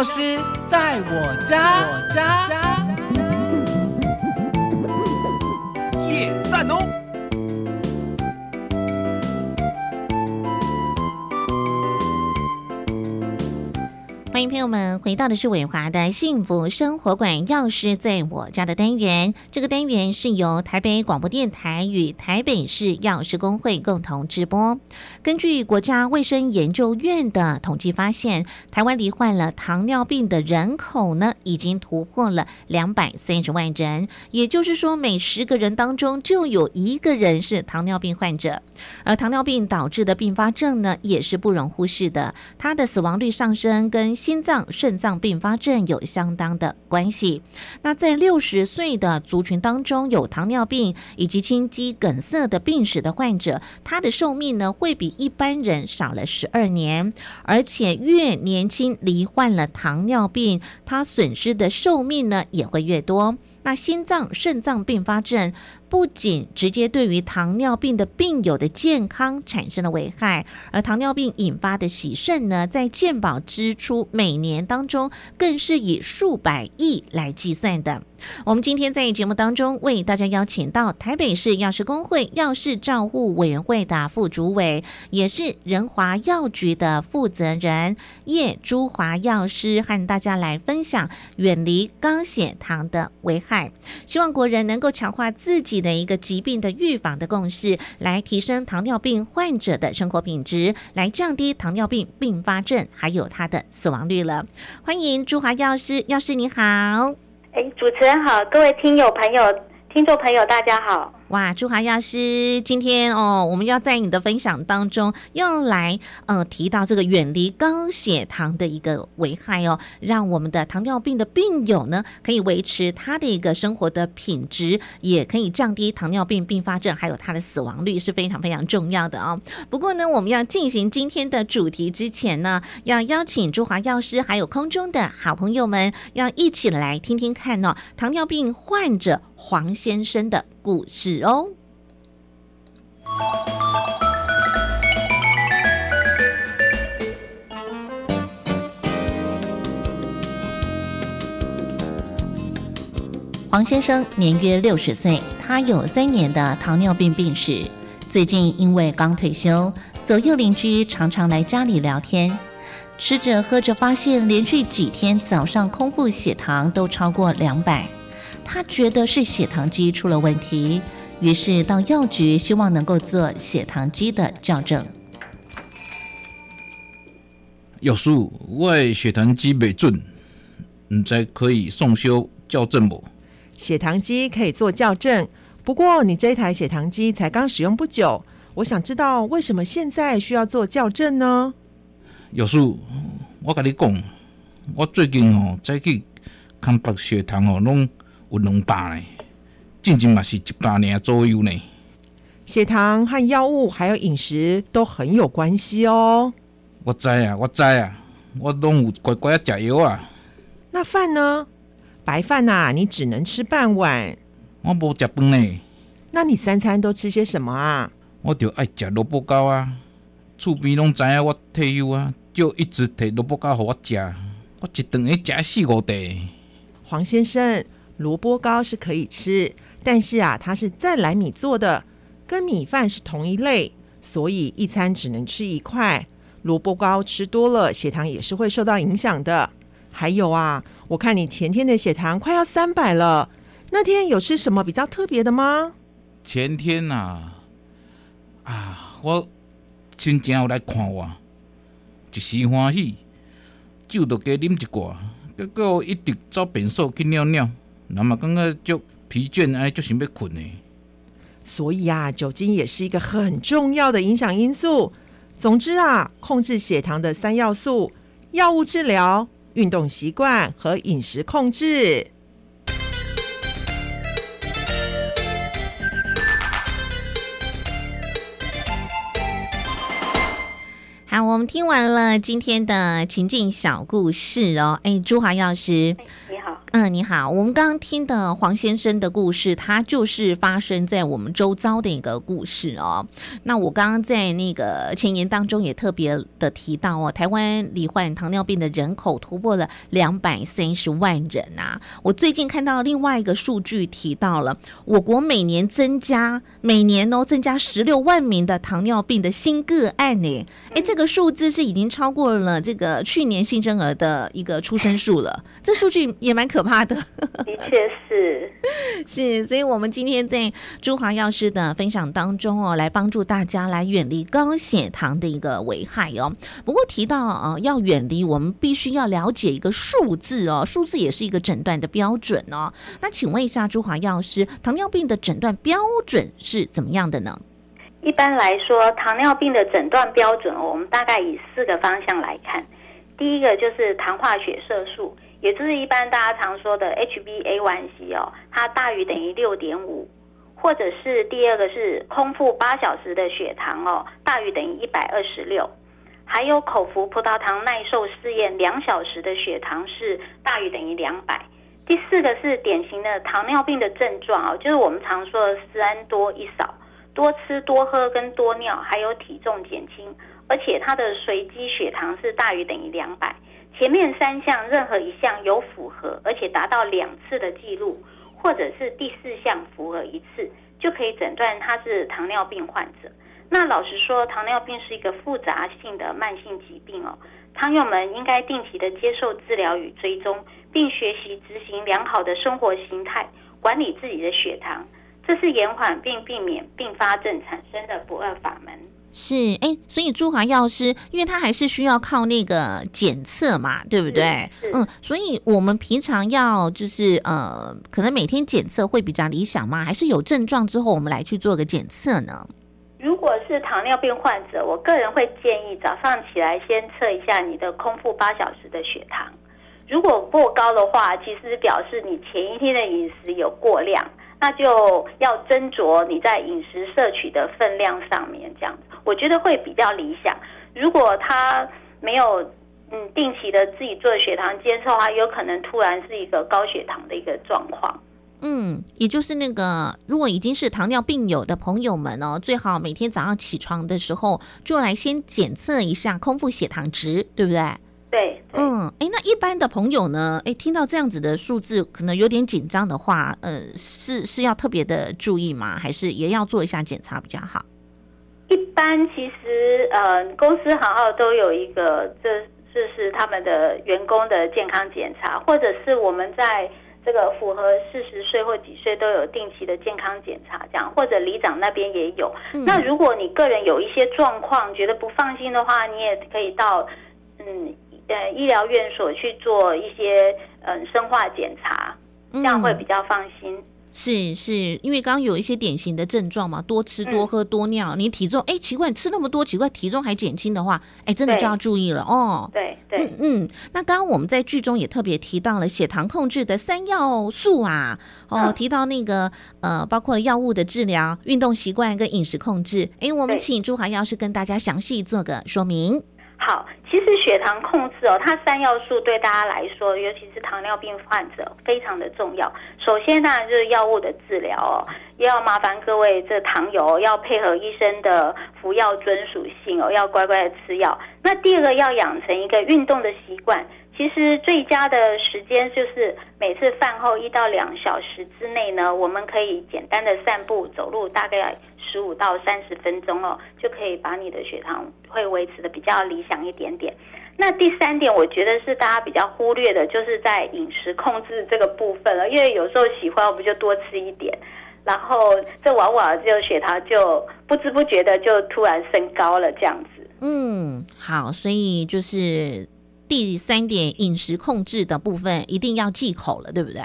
老师在我家，我家。友们回到的是伟华的幸福生活馆，钥匙在我家的单元。这个单元是由台北广播电台与台北市药师工会共同直播。根据国家卫生研究院的统计发现，台湾罹患了糖尿病的人口呢，已经突破了两百三十万人。也就是说，每十个人当中就有一个人是糖尿病患者。而糖尿病导致的并发症呢，也是不容忽视的，它的死亡率上升跟心脏、肾脏并发症有相当的关系。那在六十岁的族群当中，有糖尿病以及心肌梗塞的病史的患者，他的寿命呢会比一般人少了十二年，而且越年轻罹患了糖尿病，他损失的寿命呢也会越多。那心脏、肾脏并发症。不仅直接对于糖尿病的病友的健康产生了危害，而糖尿病引发的洗肾呢，在健保支出每年当中，更是以数百亿来计算的。我们今天在节目当中为大家邀请到台北市药师工会药事照护委员会的副主委，也是仁华药局的负责人叶朱华药师，和大家来分享远离高血糖的危害。希望国人能够强化自己的一个疾病的预防的共识，来提升糖尿病患者的生活品质，来降低糖尿病并发症还有它的死亡率了。欢迎朱华药师，药师你好。主持人好，各位听友朋友、听众朋友，大家好。哇，朱华药师，今天哦，我们要在你的分享当中要来呃提到这个远离高血糖的一个危害哦，让我们的糖尿病的病友呢可以维持他的一个生活的品质，也可以降低糖尿病并发症还有他的死亡率是非常非常重要的哦。不过呢，我们要进行今天的主题之前呢，要邀请朱华药师还有空中的好朋友们，要一起来听听看哦，糖尿病患者黄先生的。故事哦。黄先生年约六十岁，他有三年的糖尿病病史。最近因为刚退休，左右邻居常常来家里聊天，吃着喝着，发现连续几天早上空腹血糖都超过两百。他觉得是血糖机出了问题，于是到药局，希望能够做血糖机的校正。药师，我的血糖机未准，唔知可以送修校正不？血糖机可以做校正，不过你这台血糖机才刚使用不久，我想知道为什么现在需要做校正呢？药师，我跟你讲，我最近哦再去看白血糖哦，拢。有两百呢，进近嘛是一百年左右呢。血糖和药物还有饮食都很有关系哦。我知啊，我知啊，我拢有乖乖啊食药啊。那饭呢？白饭呐，你只能吃半碗。我无食饭呢。那你三餐都吃些什么啊？我就爱食萝卜糕啊。厝边拢知影我退休啊，就一直摕萝卜糕互我食。我一顿会食四五地。黄先生。萝卜糕是可以吃，但是啊，它是再来米做的，跟米饭是同一类，所以一餐只能吃一块。萝卜糕吃多了，血糖也是会受到影响的。还有啊，我看你前天的血糖快要三百了，那天有吃什么比较特别的吗？前天呐，啊，我亲戚有来看我，一时欢喜，酒都加啉一挂，结果一直走便所去尿尿。那么刚刚就疲倦，哎，就想要困呢。所以啊，酒精也是一个很重要的影响因素。总之啊，控制血糖的三要素：药物治疗、运动习惯和饮食控制。好，我们听完了今天的情境小故事哦。哎，朱华药师，你好。嗯，你好。我们刚刚听的黄先生的故事，他就是发生在我们周遭的一个故事哦。那我刚刚在那个前言当中也特别的提到哦，台湾罹患糖尿病的人口突破了两百三十万人啊。我最近看到另外一个数据提到了，我国每年增加每年哦增加十六万名的糖尿病的新个案呢。哎，这个数字是已经超过了这个去年新生儿的一个出生数了。这数据也蛮可怕的。的确是，是，所以我们今天在朱华药师的分享当中哦，来帮助大家来远离高血糖的一个危害哦。不过提到呃要远离，我们必须要了解一个数字哦，数字也是一个诊断的标准哦。那请问一下朱华药师，糖尿病的诊断标准是怎么样的呢？一般来说，糖尿病的诊断标准，我们大概以四个方向来看。第一个就是糖化血色素，也就是一般大家常说的 HbA1c 哦，它大于等于六点五，或者是第二个是空腹八小时的血糖哦，大于等于一百二十六，还有口服葡萄糖耐受试验两小时的血糖是大于等于两百。第四个是典型的糖尿病的症状哦，就是我们常说的三多一少。多吃多喝跟多尿，还有体重减轻，而且它的随机血糖是大于等于两百。前面三项任何一项有符合，而且达到两次的记录，或者是第四项符合一次，就可以诊断他是糖尿病患者。那老实说，糖尿病是一个复杂性的慢性疾病哦，朋友们应该定期的接受治疗与追踪，并学习执行良好的生活形态，管理自己的血糖。这是延缓并避免并发症产生的不二法门。是，哎，所以朱华药师，因为他还是需要靠那个检测嘛，对不对？嗯，所以我们平常要就是呃，可能每天检测会比较理想吗？还是有症状之后我们来去做个检测呢？如果是糖尿病患者，我个人会建议早上起来先测一下你的空腹八小时的血糖，如果过高的话，其实表示你前一天的饮食有过量。那就要斟酌你在饮食摄取的分量上面，这样子我觉得会比较理想。如果他没有嗯定期的自己做血糖监测的话，有可能突然是一个高血糖的一个状况。嗯，也就是那个如果已经是糖尿病友的朋友们哦，最好每天早上起床的时候就来先检测一下空腹血糖值，对不对？对，嗯，哎，那一般的朋友呢？哎，听到这样子的数字，可能有点紧张的话，呃，是是要特别的注意吗？还是也要做一下检查比较好？一般其实，呃，公司行号都有一个，这这是他们的员工的健康检查，或者是我们在这个符合四十岁或几岁都有定期的健康检查，这样，或者里长那边也有。那如果你个人有一些状况，觉得不放心的话，你也可以到，嗯。呃，医疗院所去做一些嗯生化检查，这样会比较放心。是是，因为刚刚有一些典型的症状嘛，多吃多喝多尿，你体重哎奇怪，你吃那么多奇怪，体重还减轻的话，哎，真的就要注意了哦。对对，嗯嗯。那刚刚我们在剧中也特别提到了血糖控制的三要素啊，哦，提到那个呃，包括药物的治疗、运动习惯跟饮食控制。哎，我们请朱华药师跟大家详细做个说明。好，其实血糖控制哦，它三要素对大家来说，尤其是糖尿病患者非常的重要。首先呢就是药物的治疗哦，也要麻烦各位这糖友要配合医生的服药遵属性哦，要乖乖的吃药。那第二个要养成一个运动的习惯。其实最佳的时间就是每次饭后一到两小时之内呢，我们可以简单的散步走路，大概要十五到三十分钟哦，就可以把你的血糖会维持的比较理想一点点。那第三点，我觉得是大家比较忽略的，就是在饮食控制这个部分了。因为有时候喜欢，我们就多吃一点，然后这往往就血糖就不知不觉的就突然升高了这样子。嗯，好，所以就是。第三点，饮食控制的部分一定要忌口了，对不对？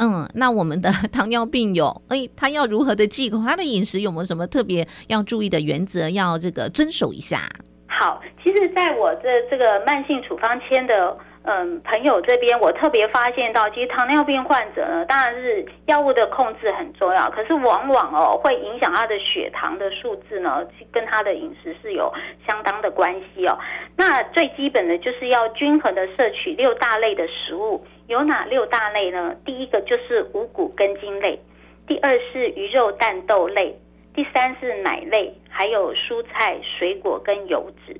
嗯，那我们的 糖尿病友，哎，他要如何的忌口？他的饮食有没有什么特别要注意的原则？要这个遵守一下。好，其实在我这这个慢性处方签的。嗯，朋友这边我特别发现到，其实糖尿病患者呢，当然是药物的控制很重要，可是往往哦会影响他的血糖的数字呢，跟他的饮食是有相当的关系哦。那最基本的就是要均衡的摄取六大类的食物，有哪六大类呢？第一个就是五谷根茎类，第二是鱼肉蛋豆类，第三是奶类，还有蔬菜水果跟油脂。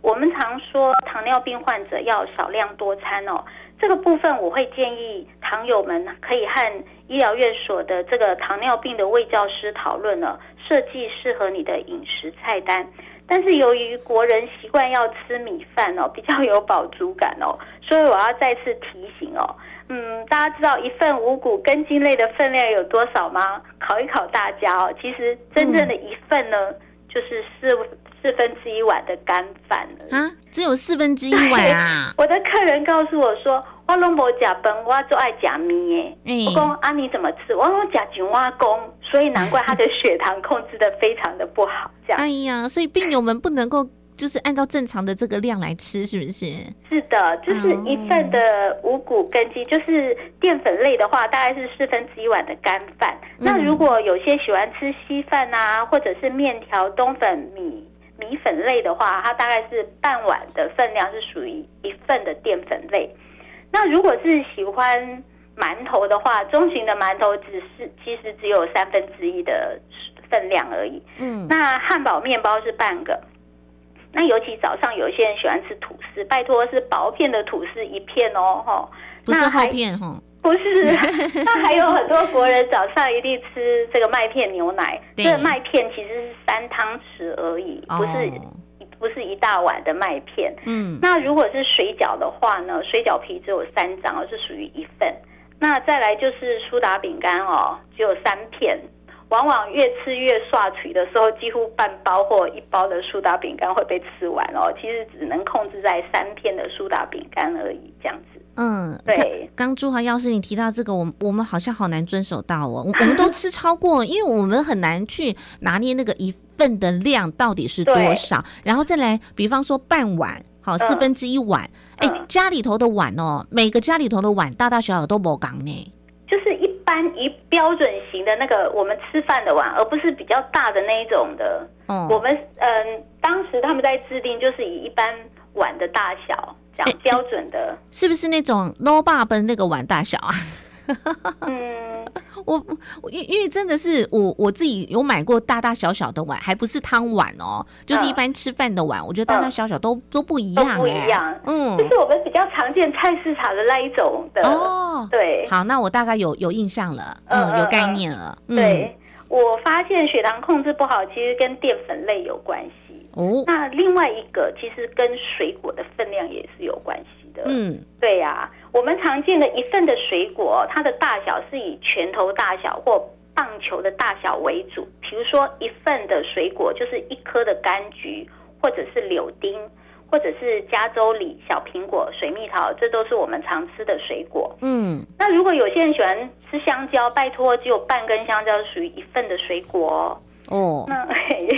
我们常说糖尿病患者要少量多餐哦，这个部分我会建议糖友们可以和医疗院所的这个糖尿病的卫教师讨论了，设计适合你的饮食菜单。但是由于国人习惯要吃米饭哦，比较有饱足感哦，所以我要再次提醒哦，嗯，大家知道一份五谷根茎类的分量有多少吗？考一考大家哦，其实真正的一份呢，就是四。四分之一碗的干饭了啊，只有四分之一碗啊！我的客人告诉我说：“我拢无假崩，我就爱假米耶。”我公啊，你怎么吃？我拢假井蛙公，所以难怪他的血糖控制的非常的不好。这样，哎呀，所以病友们不能够。就是按照正常的这个量来吃，是不是？是的，就是一份的五谷根基，就是淀粉类的话，大概是四分之一碗的干饭。那如果有些喜欢吃稀饭啊，或者是面条、冬粉、米米粉类的话，它大概是半碗的分量是属于一份的淀粉类。那如果是喜欢馒头的话，中型的馒头只是其实只有三分之一的分量而已。嗯，那汉堡面包是半个。那尤其早上有一些人喜欢吃吐司，拜托是薄片的吐司一片哦，哈，不是厚片哈，不是。那还有很多国人早上一定吃这个麦片牛奶，这个麦片其实是三汤匙而已，不是不是一大碗的麦片。嗯，那如果是水饺的话呢，水饺皮只有三张，是属于一份。那再来就是苏打饼干哦，只有三片。往往越吃越刷嘴的时候，几乎半包或一包的苏打饼干会被吃完哦。其实只能控制在三片的苏打饼干而已，这样子。嗯，对。刚朱华药师，你提到这个，我我们好像好难遵守到哦。我们都吃超过，因为我们很难去拿捏那个一份的量到底是多少。然后再来，比方说半碗，好四分之一碗。哎，家里头的碗哦，每个家里头的碗大大小小都不讲呢。就是一般一标准型的那个我们吃饭的碗，而不是比较大的那一种的。嗯，我们嗯，当时他们在制定就是以一般碗的大小这样标准的，是不是那种 no 爸爸那个碗大小啊？嗯，我因因为真的是我我自己有买过大大小小的碗，还不是汤碗哦，就是一般吃饭的碗，我觉得大大小小都都不一样，不一样，嗯，就是我们比较常见菜市场的那一种的哦，对，好，那我大概有有印象了，嗯，有概念了，对，我发现血糖控制不好，其实跟淀粉类有关系哦，那另外一个其实跟水果的分量也是有关系的，嗯，对呀。我们常见的一份的水果，它的大小是以拳头大小或棒球的大小为主。比如说，一份的水果就是一颗的柑橘，或者是柳丁，或者是加州李、小苹果、水蜜桃，这都是我们常吃的水果。嗯，那如果有些人喜欢吃香蕉，拜托，只有半根香蕉属于一份的水果哦。那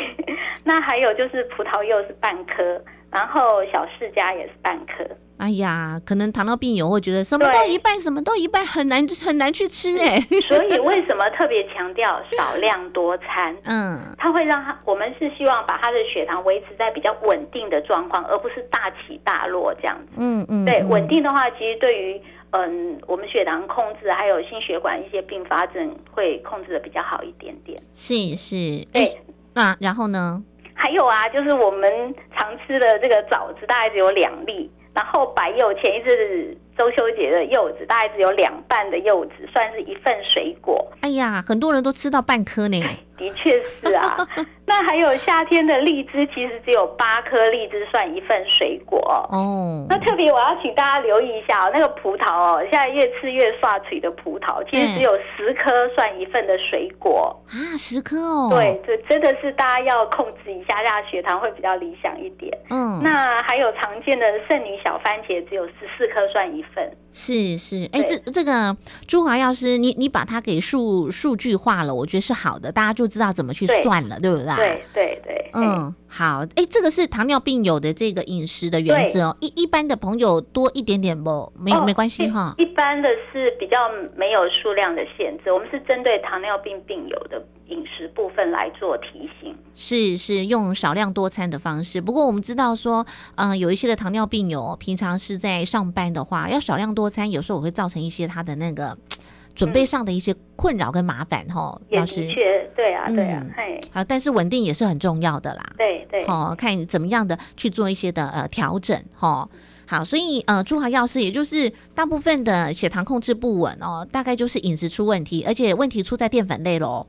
那还有就是葡萄柚是半颗，然后小释迦也是半颗。哎呀，可能糖尿病友会觉得什么都一半，什么都一半，很难很难去吃哎。所以为什么特别强调少量多餐？嗯，它会让他，我们是希望把他的血糖维持在比较稳定的状况，而不是大起大落这样子。嗯嗯，对，稳定的话，其实对于嗯我们血糖控制，还有心血管一些并发症会控制的比较好一点点。是是，对。那然后呢？还有啊，就是我们常吃的这个枣子，大概只有两粒。然后白柚前一阵子中秋节的柚子，大概只有两半的柚子，算是一份水果。哎呀，很多人都吃到半颗呢。的确是啊，那还有夏天的荔枝，其实只有八颗荔枝算一份水果哦。那特别我要请大家留意一下哦，那个葡萄哦，现在越吃越刷嘴的葡萄，其实只有十颗算一份的水果啊，十颗哦。对，这真的是大家要控制一下，让血糖会比较理想一点。嗯，那还有常见的圣女小番茄，只有十四颗算一份。是是，哎，对这这个朱华药师，你你把它给数数据化了，我觉得是好的，大家就知道怎么去算了，对不对？对对对，嗯，嗯，好，哎，这个是糖尿病友的这个饮食的原则哦，一一般的朋友多一点点不，没哦没关系哈。一一般的是比较没有数量的限制，我们是针对糖尿病病友的饮食部分来做提醒。是是用少量多餐的方式，不过我们知道说，嗯、有一些的糖尿病友平常是在上班的话，要少量多餐，有时候我会造成一些他的那个 准备上的一些困扰跟麻烦哈。老师，确，对啊，对啊嗯，嘿，啊，但是稳定也是很重要的啦。对对，哦，看你怎么样的去做一些的呃调整哈。好，所以呃，朱华药师也就是大部分的血糖控制不稳哦，大概就是饮食出问题，而且问题出在淀粉类喽。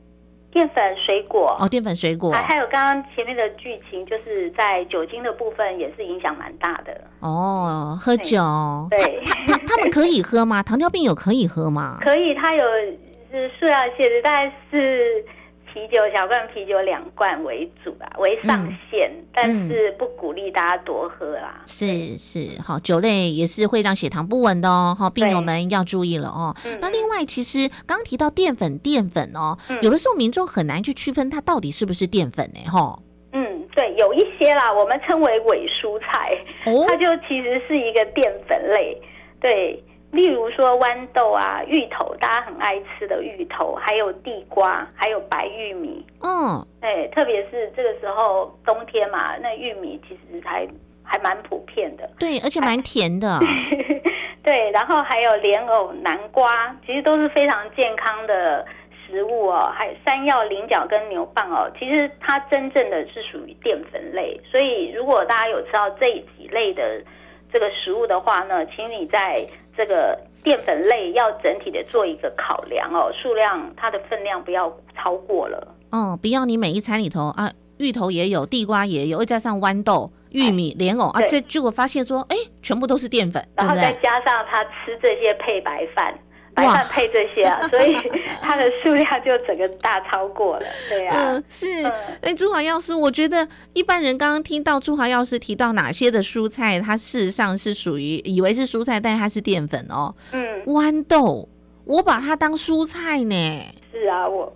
淀粉、水果，哦，淀粉水果还还有刚刚前面的剧情，就是在酒精的部分也是影响蛮大的。哦，喝酒，对，他他们可以喝吗？糖尿病有可以喝吗？可以，他有是数量限制，大概是啤酒小罐啤酒两罐为主啦，为上限，但是不鼓励大家多喝啦。是是，好，酒类也是会让血糖不稳的哦，好，病友对们要注意了哦。嗯那另外，其实刚刚提到淀粉，淀粉哦，嗯有的时候民众很难去区分它到底是不是淀粉呢？哈，嗯，对，有一些啦，我们称为伪蔬菜，哦它就其实是一个淀粉类。对，例如说豌豆啊、芋头，大家很爱吃的芋头，还有地瓜，还有白玉米。嗯，对，特别是这个时候冬天嘛，那玉米其实还还蛮普遍的。对，而且蛮甜的。对，然后还有莲藕、南瓜，其实都是非常健康的食物哦。还有山药、菱角跟牛蒡哦，其实它真正的是属于淀粉类。所以如果大家有吃到这几类的这个食物的话呢，请你在这个淀粉类要整体的做一个考量哦，数量它的分量不要超过了。哦，不要你每一餐里头啊，芋头也有，地瓜也有，再加上豌豆、玉米、莲藕啊，这结果发现说，哎，全部都是淀粉，然后再？加上他吃这些配白饭，白哇饭配这些啊，所以它的数量就整个大超过了，对啊。嗯，是嗯。哎，朱华药师，我觉得一般人刚刚听到朱华药师提到哪些的蔬菜，它事实上是属于以为是蔬菜，但是它是淀粉哦。嗯，豌豆，我把它当蔬菜呢。是啊，我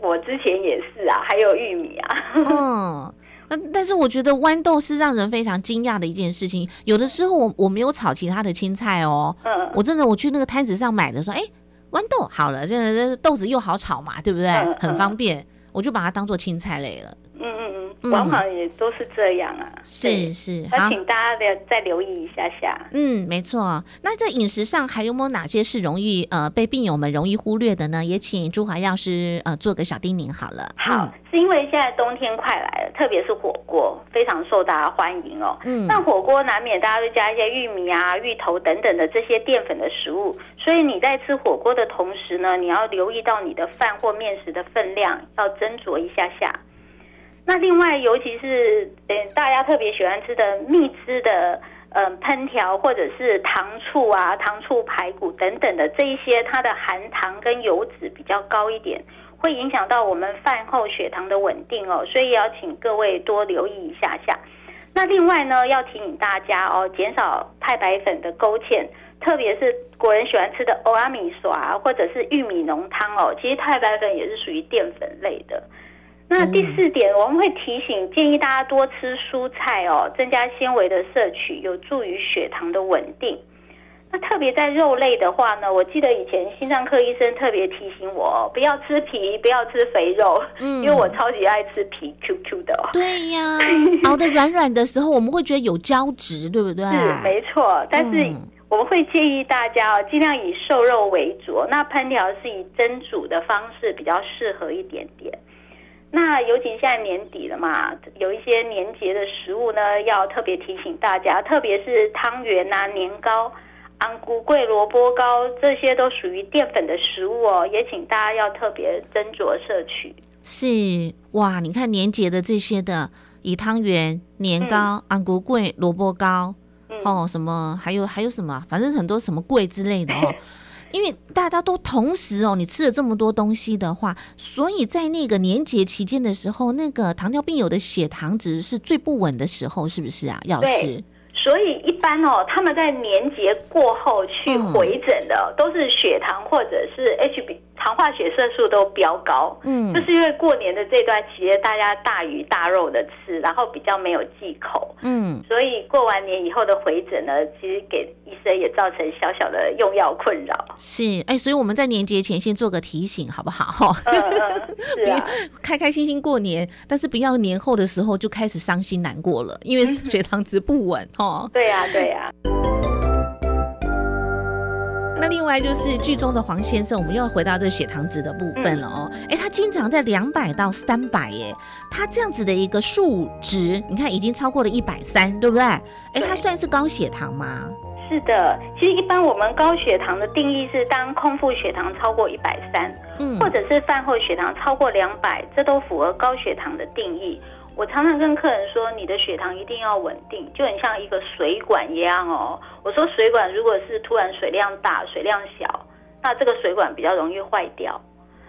我之前也是啊，还有玉米啊。嗯。但但是我觉得豌豆是让人非常惊讶的一件事情。有的时候我我没有炒其他的青菜哦，嗯，我真的我去那个摊子上买的时候，哎，豌豆好了，这这豆子又好炒嘛，对不对？嗯很嗯方便，我就把它当做青菜类了。往往也都是这样啊。是是，好，那请大家的再留意一下下。嗯，没错。那在饮食上还有没有哪些是容易呃被病友们容易忽略的呢？也请朱华药师呃做个小叮咛好了。好，是因为现在冬天快来了，特别是火锅非常受大家欢迎哦。嗯，那火锅难免大家会加一些玉米啊、芋头等等的这些淀粉的食物，所以你在吃火锅的同时呢，你要留意到你的饭或面食的分量，要斟酌一下下。那另外，尤其是呃大家特别喜欢吃的蜜汁的呃烹调，或者是糖醋啊、糖醋排骨等等的这一些，它的含糖跟油脂比较高一点，会影响到我们饭后血糖的稳定哦，所以要请各位多留意一下下。那另外呢，要提醒大家哦，减少太白粉的勾芡，特别是国人喜欢吃的欧阿米索啊或者是玉米浓汤哦，其实太白粉也是属于淀粉类的。那第四点，我们会提醒建议大家多吃蔬菜哦，增加纤维的摄取，有助于血糖的稳定。那特别在肉类的话呢，我记得以前心脏科医生特别提醒我哦，不要吃皮，不要吃肥肉，嗯因为我超级爱吃皮 QQ 的哦。对呀，熬得软软的时候，我们会觉得有胶质，对不对？是没错，但是嗯我们会建议大家哦，尽量以瘦肉为主，那烹调是以蒸煮的方式比较适合一点点。那尤其现在年底了嘛，有一些年节的食物呢，要特别提醒大家，特别是汤圆啊、年糕、安菇桂、萝卜糕，这些都属于淀粉的食物哦，也请大家要特别斟酌摄取。是哇，你看年节的这些的，以汤圆、年糕、安菇桂、萝卜糕，嗯，哦，什么还有还有什么啊，反正很多什么桂之类的哦。因为大家都同时哦，你吃了这么多东西的话，所以在那个年节期间的时候，那个糖尿病友的血糖值是最不稳的时候，是不是啊？药师？所以一般哦，他们在年节过后去回诊的，都是血糖或者是 HB 糖化血色素都飙高。嗯就是因为过年的这段期间，大家大鱼大肉的吃，然后比较没有忌口，嗯，所以过完年以后的回诊呢，其实给医生也造成小小的用药困扰。是，哎，所以我们在年节前先做个提醒，好不好？嗯嗯，是啊，开开心心过年，但是不要年后的时候就开始伤心难过了，因为血糖值不稳哦。对呀、对呀、那另外就是剧中的黄先生，我们又要回到这血糖值的部分了哦。哎、他经常在两百到三百耶，他这样子的一个数值，你看已经超过了一百三，对不对？哎，对他算是高血糖吗？是的。其实一般我们高血糖的定义是，当空腹血糖超过一百三，嗯或者是饭后血糖超过两百，这都符合高血糖的定义。我常常跟客人说，你的血糖一定要稳定，就很像一个水管一样哦。我说水管如果是突然水量大、水量小，那这个水管比较容易坏掉。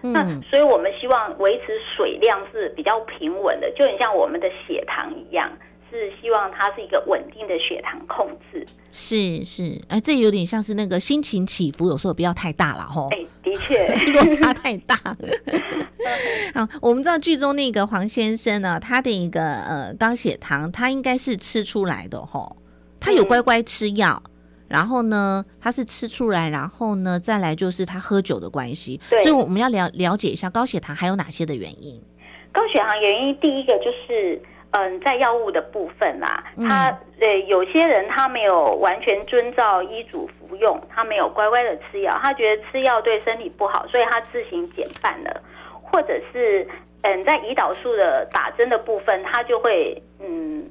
那嗯所以我们希望维持水量是比较平稳的，就很像我们的血糖一样，是希望它是一个稳定的血糖控制。是是，哎，这有点像是那个心情起伏，有时候不要太大了吼。哎，的确，落差太大。好，我们知道剧中那个黄先生呢，他的一个呃高血糖，他应该是吃出来的吼，他有嗯乖乖吃药。然后呢，他是吃出来，然后呢，再来就是他喝酒的关系，对所以我们要了了解一下高血糖还有哪些的原因。高血糖原因第一个就是，嗯，在药物的部分啦，嗯他呃有些人他没有完全遵照医嘱服用，他没有乖乖的吃药，他觉得吃药对身体不好，所以他自行减半了，或者是嗯在胰岛素的打针的部分，他就会嗯。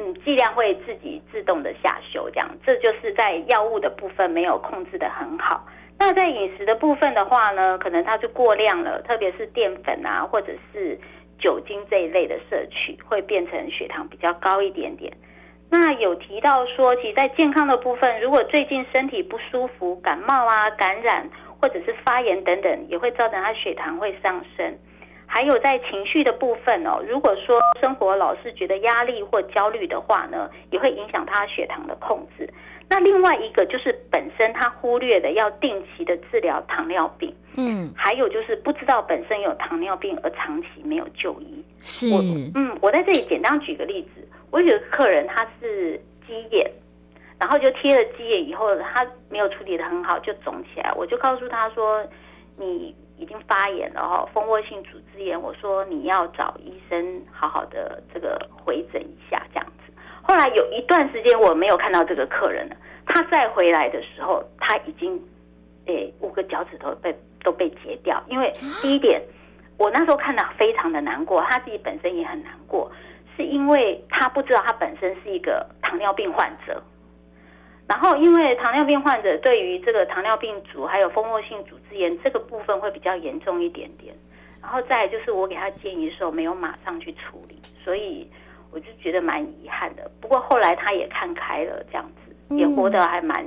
嗯，剂量会自己自动的下修，这样，这就是在药物的部分没有控制的很好。那在饮食的部分的话呢，可能它就过量了，特别是淀粉啊，或者是酒精这一类的摄取，会变成血糖比较高一点点。那有提到说，其实，在健康的部分，如果最近身体不舒服、感冒啊、感染或者是发炎等等，也会造成他血糖会上升。还有在情绪的部分哦，如果说生活老是觉得压力或焦虑的话呢，也会影响他血糖的控制。那另外一个就是本身他忽略的要定期的治疗糖尿病，嗯，还有就是不知道本身有糖尿病而长期没有就医。是，我嗯，我在这里简单举个例子，我有个客人他是鸡眼，然后就贴了鸡眼以后，他没有处理的很好，就肿起来，我就告诉他说，你已经发炎了哈，蜂窝性组织炎，我说你要找医生好好的这个回诊一下这样子。后来有一段时间我没有看到这个客人了，他再回来的时候，他已经诶五个脚趾头被都被截掉，因为第一点。我那时候看到非常的难过，他自己本身也很难过，是因为他不知道他本身是一个糖尿病患者，然后因为糖尿病患者对于这个糖尿病足还有蜂窝性组织炎这个部分会比较严重一点点，然后再来就是我给他建议的时候没有马上去处理，所以我就觉得蛮遗憾的。不过后来他也看开了，这样子也活得还蛮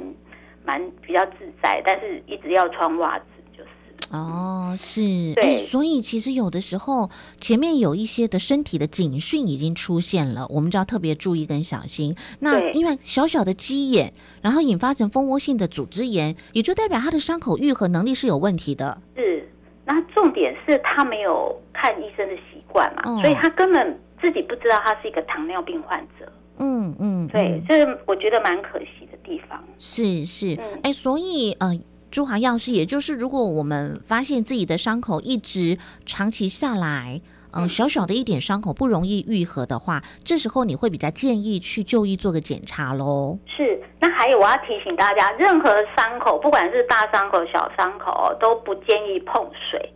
蛮比较自在，但是一直要穿袜子就是。哦，是，对哎，所以其实有的时候前面有一些的身体的警讯已经出现了，我们就要特别注意跟小心。那因为小小的鸡眼，然后引发成蜂窝性的组织炎，也就代表他的伤口愈合能力是有问题的。是，那重点是他没有看医生的习惯嘛，哦所以他根本自己不知道他是一个糖尿病患者。嗯嗯，对嗯，这是我觉得蛮可惜的地方。是是，嗯哎、所以呃。朱华药师，也就是如果我们发现自己的伤口一直长期下来，呃，嗯小小的一点伤口不容易愈合的话，这时候你会比较建议去就医做个检查喽。是，那还有我要提醒大家，任何伤口，不管是大伤口、小伤口哦，都不建议碰水。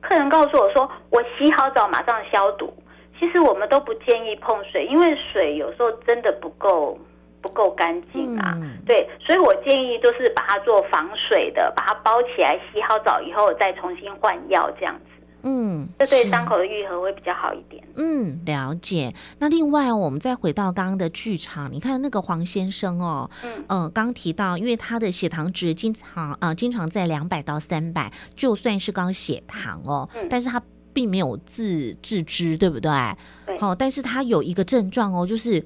客人告诉我说，我洗好澡马上消毒。其实我们都不建议碰水，因为水有时候真的不够不够干净啊。嗯对，所以我建议都是把它做防水的，把它包起来，洗好澡以后再重新换药，这样子，嗯，这对伤口的愈合会比较好一点。嗯，了解。那另外哦，我们再回到刚刚的剧场，你看那个黄先生哦，嗯呃，刚提到，因为他的血糖值经常啊、呃经常在两百到三百，就算是高血糖哦，嗯但是他并没有自自知，对不对？对好、但是他有一个症状哦，就是。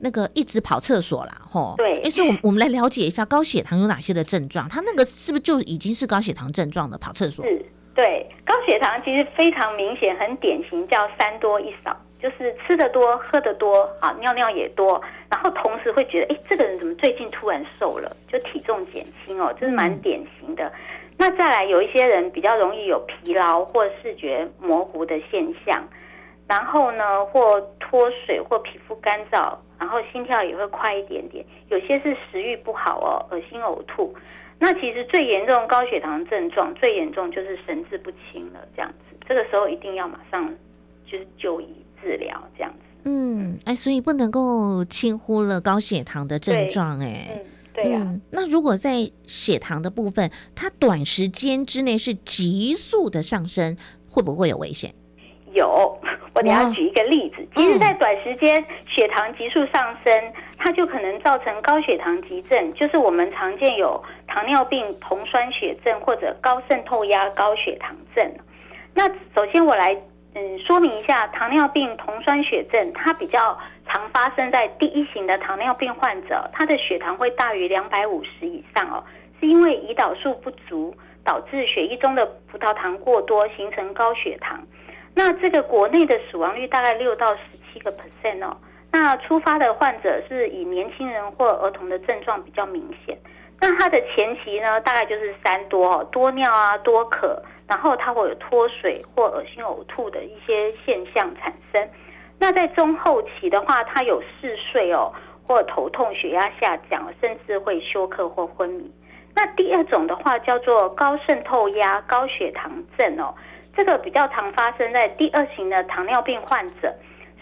那个一直跑厕所啦，吼。对哎，所以我们我们来了解一下高血糖有哪些的症状，他那个是不是就已经是高血糖症状的跑厕所？是，对，高血糖其实非常明显，很典型，叫三多一少，就是吃的多，喝的多，啊，尿尿也多，然后同时会觉得，哎，这个人怎么最近突然瘦了，就体重减轻哦，这是蛮典型的。那再来，有一些人比较容易有疲劳或视觉模糊的现象，然后呢，或脱水或皮肤干燥，然后心跳也会快一点点，有些是食欲不好哦，恶心呕吐。那其实最严重高血糖症状，最严重就是神志不清了，这样子。这个时候一定要马上就是就医治疗，这样子。嗯，哎，所以不能够轻忽了高血糖的症对状，哎。嗯，对呀、嗯，那如果在血糖的部分，它短时间之内是急速的上升，会不会有危险？有，我等一下举一个例子。其实，在短时间血糖急速上升，它就可能造成高血糖急症，就是我们常见有糖尿病酮酸血症或者高渗透压高血糖症。那首先我来嗯说明一下，糖尿病酮酸血症它比较常发生在第一型的糖尿病患者，他的血糖会大于两百五十以上哦，是因为胰岛素不足导致血液中的葡萄糖过多，形成高血糖。那这个国内的死亡率大概六到十七个 percent 哦。那出发的患者是以年轻人或儿童的症状比较明显。那它的前期呢，大概就是三多哦，多尿啊，多渴，然后它会有脱水或恶心呕吐的一些现象产生。那在中后期的话，它有嗜睡哦，或头痛、血压下降，甚至会休克或昏迷。那第二种的话叫做高渗透压高血糖症哦，这个比较常发生在第二型的糖尿病患者，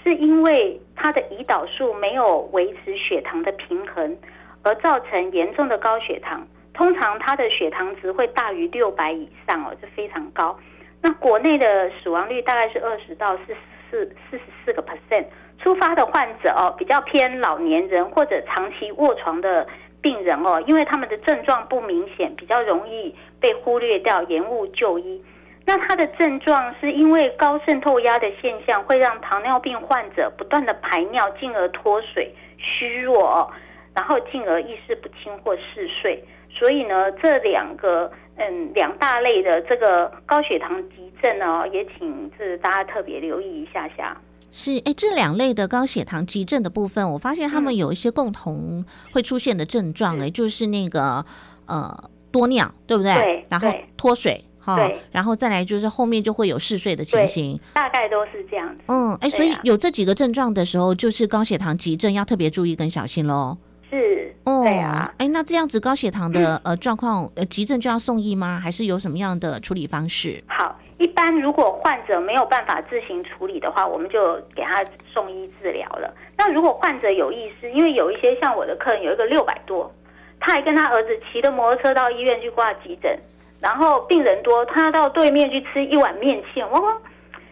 是因为他的胰岛素没有维持血糖的平衡，而造成严重的高血糖。通常他的血糖值会大于六百以上哦，这非常高。那国内的死亡率大概是二十到四十四四十四个 percent。出发的患者哦，比较偏老年人或者长期卧床的病人哦，因为他们的症状不明显，比较容易被忽略掉，延误就医。那他的症状是因为高渗透压的现象，会让糖尿病患者不断的排尿，进而脱水、虚弱哦，然后进而意识不清或嗜睡。所以呢，这两个嗯两大类的这个高血糖急症呢，也请是大家特别留意一下下。是，哎，这两类的高血糖急症的部分，我发现他们嗯有一些共同会出现的症状，哎、就是那个呃多尿，对不对？对然后对脱水，哈对，然后再来就是后面就会有嗜睡的情形。大概都是这样子。嗯，哎，所以有这几个症状的时候，就是高血糖急症要特别注意跟小心喽。是，哦，对啊，哎，那这样子高血糖的、呃状况，呃急症就要送医吗？还是有什么样的处理方式？好，一般如果患者没有办法自行处理的话，我们就给他送医治疗了。那如果患者有意识，因为有一些像我的客人有一个六百多，他还跟他儿子骑着摩托车到医院去挂急诊，然后病人多，他到对面去吃一碗面线，我说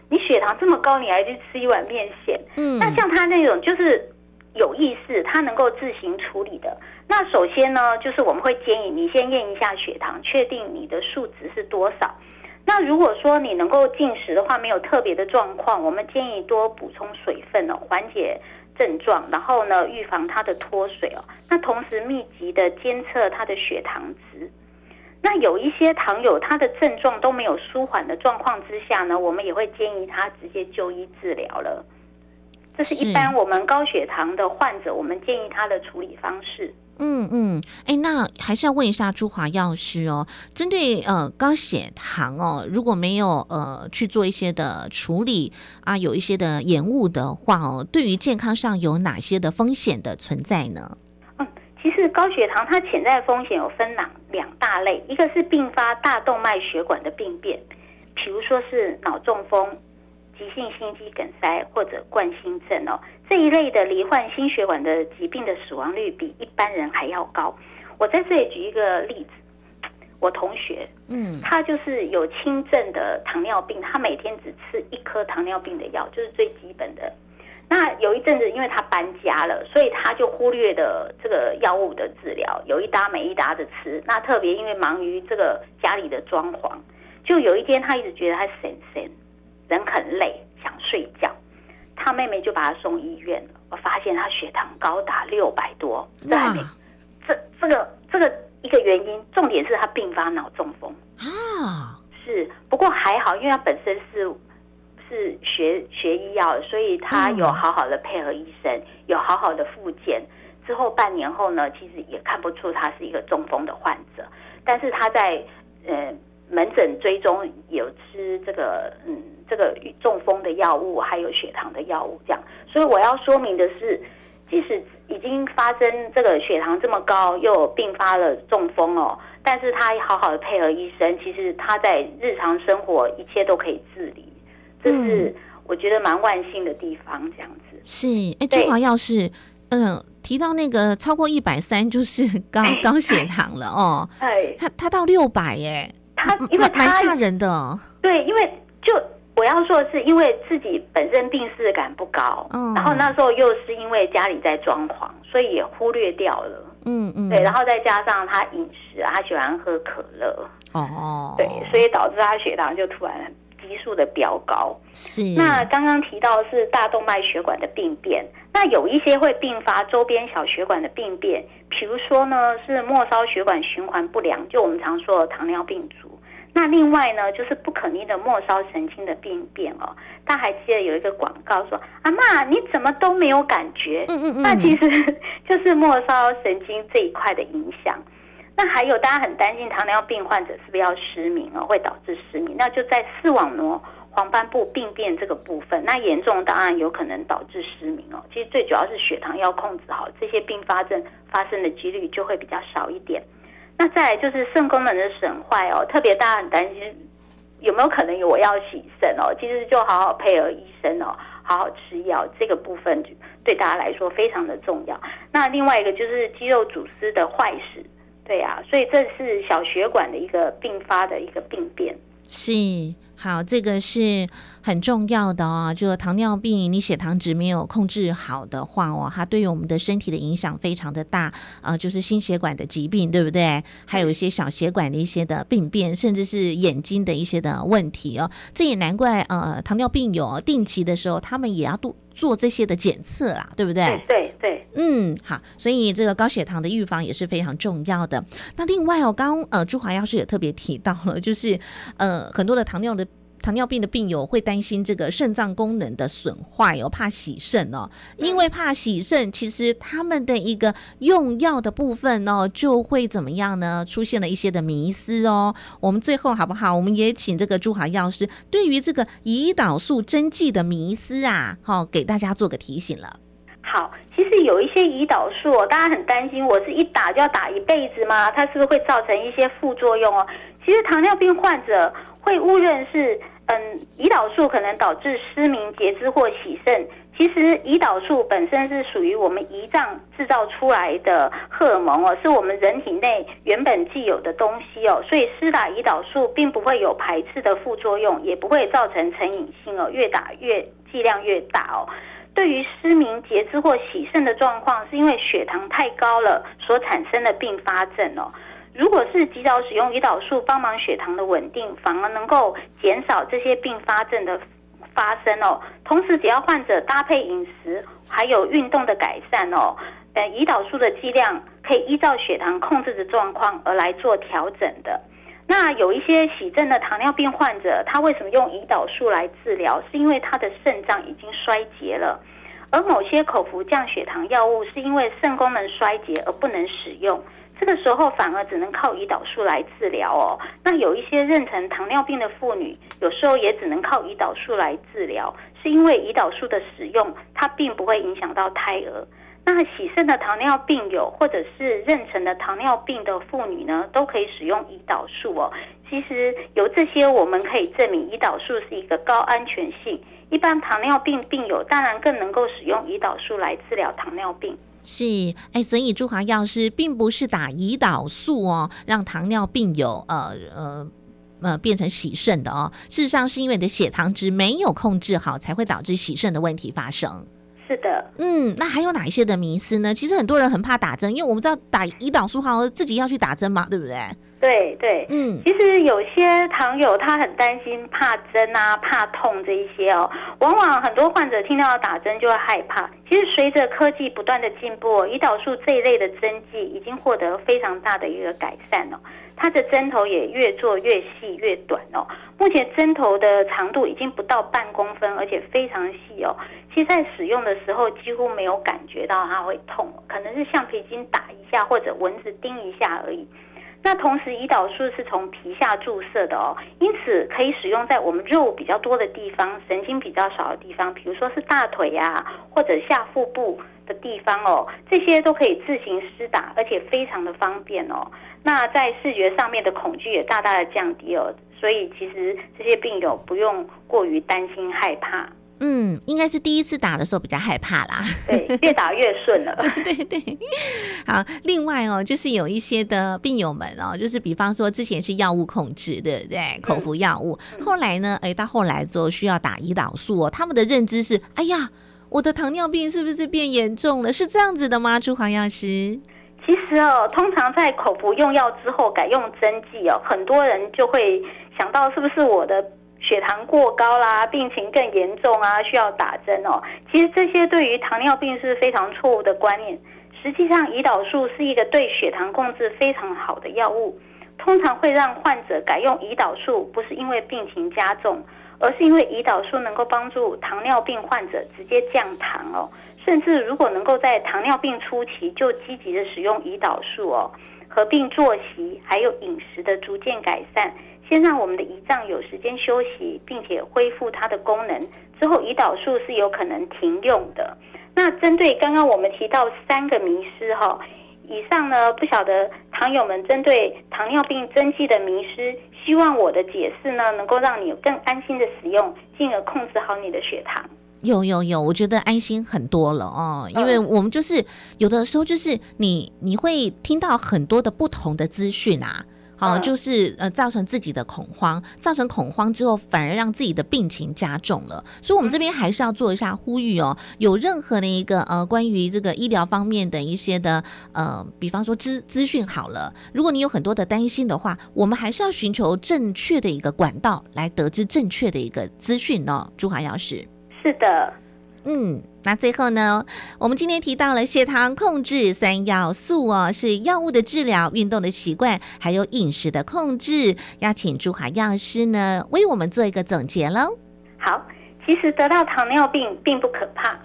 你血糖这么高，你还去吃一碗面线？嗯，那像他那种就是有意识，他能够自行处理的。那首先呢，就是我们会建议你先验一下血糖，确定你的数值是多少。那如果说你能够进食的话，没有特别的状况，我们建议多补充水分哦，缓解症状，然后呢，预防它的脱水哦。那同时密集的监测它的血糖值。那有一些糖友他的症状都没有舒缓的状况之下呢，我们也会建议他直接就医治疗了。这是一般我们高血糖的患者，我们建议他的处理方式。嗯嗯，哎，那还是要问一下朱华药师哦，针对呃高血糖哦，如果没有呃去做一些的处理啊，有一些的延误的话哦，对于健康上有哪些的风险的存在呢？嗯，其实高血糖它潜在风险有分两两大类，一个是并发大动脉血管的病变，比如说是脑中风、急性心肌梗塞或者冠心症哦，这一类的罹患心血管的疾病的死亡率比一般人还要高。我在这里举一个例子，我同学嗯他就是有轻症的糖尿病，他每天只吃一颗糖尿病的药，就是最基本的。那有一阵子，因为他搬家了，所以他就忽略了这个药物的治疗，有一搭没一搭的吃。那特别因为忙于这个家里的装潢，就有一天他一直觉得他神神，人很累，想睡觉。他妹妹就把他送医院了。我发现他血糖高达六百多，这还哇没这这个这个一个原因，重点是他并发脑中风。啊，是，不过还好，因为他本身是是学学医药，所以他嗯有好好的配合医生，有好好的复健。之后半年后呢，其实也看不出他是一个中风的患者，但是他在呃门诊追踪有吃这个嗯这个中风的药物，还有血糖的药物这样。所以我要说明的是，即使已经发生这个血糖这么高，又有并发了中风哦，但是他好好的配合医生，其实他在日常生活一切都可以自理，这是我觉得蛮万幸的地方。这样子，是，哎，对。中华药是，嗯，提到那个超过一百三就是高哎。高血糖了哦，哎，他他到六百耶，他因为蛮蛮吓人的哦，对，因为就我要说的是，因为自己本身病视感不高，嗯然后那时候又是因为家里在装潢，所以也忽略掉了。嗯嗯，对，然后再加上他饮食啊，他喜欢喝可乐，哦，对，所以导致他血糖就突然急速的飙高。是那刚刚提到是大动脉血管的病变，那有一些会并发周边小血管的病变，比如说呢是末梢血管循环不良，就我们常说的糖尿病足。那另外呢就是不可逆的末梢神经的病变哦，大家还记得有一个广告说阿妈你怎么都没有感觉？嗯嗯嗯，那其实 就是末梢神经这一块的影响。那还有大家很担心糖尿病患者是不是要失明哦，会导致失明？那就在视网膜黄斑部病变这个部分，那严重当然有可能导致失明哦。其实最主要是血糖要控制好，这些并发症发生的几率就会比较少一点。那再来就是肾功能的损坏哦，特别大家很担心有没有可能有我要洗肾哦，其实就好好配合医生哦，好好吃药，这个部分对大家来说非常的重要。那另外一个就是肌肉组织的坏死，对啊、所以这是小血管的一个并发的一个病变。是好，这个是很重要的哦。就糖尿病，你血糖值没有控制好的话哦，它对于我们的身体的影响非常的大啊、呃就是心血管的疾病，对不对？还有一些小血管的一些的病变，甚至是眼睛的一些的问题哦。这也难怪呃，糖尿病有定期的时候，他们也要做做这些的检测啦，对不对？对对对，嗯，好，所以这个高血糖的预防也是非常重要的。那另外哦，刚刚呃朱华药师也特别提到了，就是呃很多的糖尿的。糖尿病的病友会担心这个肾脏功能的损坏哦，怕洗肾哦，因为怕洗肾，其实他们的一个用药的部分哦，就会怎么样呢？出现了一些的迷思哦。我们最后好不好？我们也请这个朱华药师对于这个胰岛素针剂的迷思啊，好、给大家做个提醒了。好，其实有一些胰岛素、哦，大家很担心，我是一打就要打一辈子吗？它是不是会造成一些副作用哦？其实糖尿病患者会误认是，嗯，胰岛素可能导致失明、截肢或洗肾。其实胰岛素本身是属于我们胰脏制造出来的荷尔蒙哦，是我们人体内原本既有的东西哦，所以施打胰岛素并不会有排斥的副作用，也不会造成成瘾性哦，越打越剂量越大哦。对于失明、截肢或洗肾的状况，是因为血糖太高了所产生的并发症哦。如果是及早使用胰岛素帮忙血糖的稳定，反而能够减少这些并发症的发生哦。同时，只要患者搭配饮食还有运动的改善哦，呃，胰岛素的剂量可以依照血糖控制的状况而来做调整的。那有一些洗症的糖尿病患者，他为什么用胰岛素来治疗？是因为他的肾脏已经衰竭了，而某些口服降血糖药物是因为肾功能衰竭而不能使用。这个时候反而只能靠胰岛素来治疗哦。那有一些妊娠糖尿病的妇女，有时候也只能靠胰岛素来治疗，是因为胰岛素的使用它并不会影响到胎儿。那喜肾的糖尿病友或者是妊娠的糖尿病的妇女呢，都可以使用胰岛素哦。其实由这些我们可以证明，胰岛素是一个高安全性。一般糖尿病病友当然更能够使用胰岛素来治疗糖尿病。是，哎，所以朱华药师并不是打胰岛素哦，让糖尿病有呃呃呃变成洗肾的哦。事实上是因为你的血糖值没有控制好，才会导致洗肾的问题发生。是的，嗯，那还有哪一些的迷思呢？其实很多人很怕打针，因为我们知道打胰岛素好自己要去打针嘛，对不对？对对，嗯，其实有些糖友他很担心怕针啊、怕痛这一些哦，往往很多患者听到要打针就会害怕。其实随着科技不断的进步，胰岛素这一类的针剂已经获得非常大的一个改善哦，它的针头也越做越细越短哦。目前针头的长度已经不到半公分，而且非常细哦。其实，在使用的时候几乎没有感觉到它会痛，可能是橡皮筋打一下或者蚊子叮一下而已。那同时，胰岛素是从皮下注射的哦，因此可以使用在我们肉比较多的地方、神经比较少的地方，比如说是大腿呀，或者下腹部的地方哦，这些都可以自行施打，而且非常的方便哦。那在视觉上面的恐惧也大大的降低哦，所以其实这些病友不用过于担心害怕。嗯，应该是第一次打的时候比较害怕啦。对，越打越顺了。对对，好。另外哦，就是有一些的病友们哦，就是比方说之前是药物控制，对不对？口服药物，后来呢，哎，到后来之后需要打胰岛素哦。他们的认知是，哎呀，我的糖尿病是不是变严重了？是这样子的吗？朱华药师？其实哦，通常在口服用药之后改用针剂哦，很多人就会想到是不是我的。血糖过高啦，病情更严重啊，需要打针哦。其实这些对于糖尿病是非常错误的观念。实际上，胰岛素是一个对血糖控制非常好的药物。通常会让患者改用胰岛素，不是因为病情加重，而是因为胰岛素能够帮助糖尿病患者直接降糖哦。甚至如果能够在糖尿病初期就积极的使用胰岛素哦，合并作息还有饮食的逐渐改善。先让我们的胰脏有时间休息，并且恢复它的功能之后，胰岛素是有可能停用的。那针对刚刚我们提到三个迷失哈，以上呢不晓得糖友们针对糖尿病针剂的迷失，希望我的解释呢能够让你更安心的使用，进而控制好你的血糖。有有有，我觉得安心很多了哦，因为我们就是有的时候就是你你会听到很多的不同的资讯啊。好，就是呃，造成自己的恐慌，造成恐慌之后，反而让自己的病情加重了。所以，我们这边还是要做一下呼吁哦。有任何的一个呃，关于这个医疗方面的一些的呃，比方说资资讯好了，如果你有很多的担心的话，我们还是要寻求正确的一个管道来得知正确的一个资讯哦。朱华药师，是的。嗯，那最后呢，我们今天提到了血糖控制三要素哦，是药物的治疗、运动的习惯，还有饮食的控制。要请朱华药师呢为我们做一个总结喽。好，其实得到糖尿病并不可怕，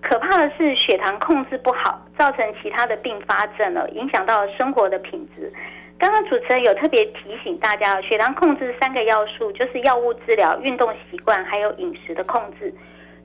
可怕的是血糖控制不好，造成其他的并发症了，影响到生活的品质。刚刚主持人有特别提醒大家，血糖控制三个要素就是药物治疗、运动习惯，还有饮食的控制。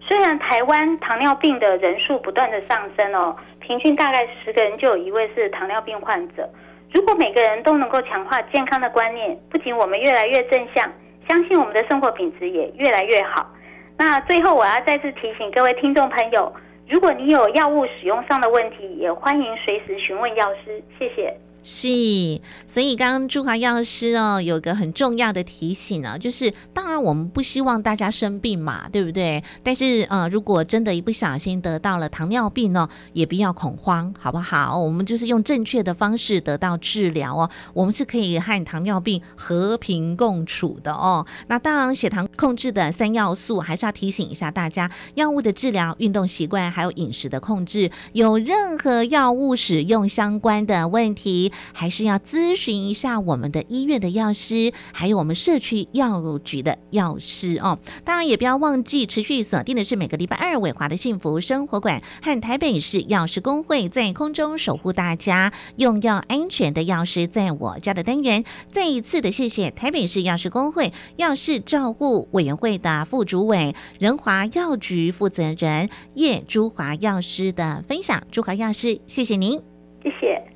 虽然台湾糖尿病的人数不断的上升哦，平均大概十个人就有一位是糖尿病患者。如果每个人都能够强化健康的观念，不仅我们越来越正向，相信我们的生活品质也越来越好。那最后我要再次提醒各位听众朋友，如果你有药物使用上的问题，也欢迎随时询问药师。谢谢。是，所以刚刚朱华药师哦，有个很重要的提醒啊，就是当然我们不希望大家生病嘛，对不对？但是呃，如果真的一不小心得到了糖尿病呢，也不要恐慌，好不好？我们就是用正确的方式得到治疗哦，我们是可以和糖尿病和平共处的哦。那当然，血糖控制的三要素还是要提醒一下大家：药物的治疗、运动习惯还有饮食的控制。有任何药物使用相关的问题。还是要咨询一下我们的医院的药师，还有我们社区药局的药师哦。当然，也不要忘记持续锁定的是每个礼拜二伟华的幸福生活馆和台北市药师工会在空中守护大家用药安全的药师，在我家的单元，再一次的谢谢台北市药师工会药师照护委员会的副主委仁华药局负责人叶朱华药师的分享。朱华药师，谢谢您。谢谢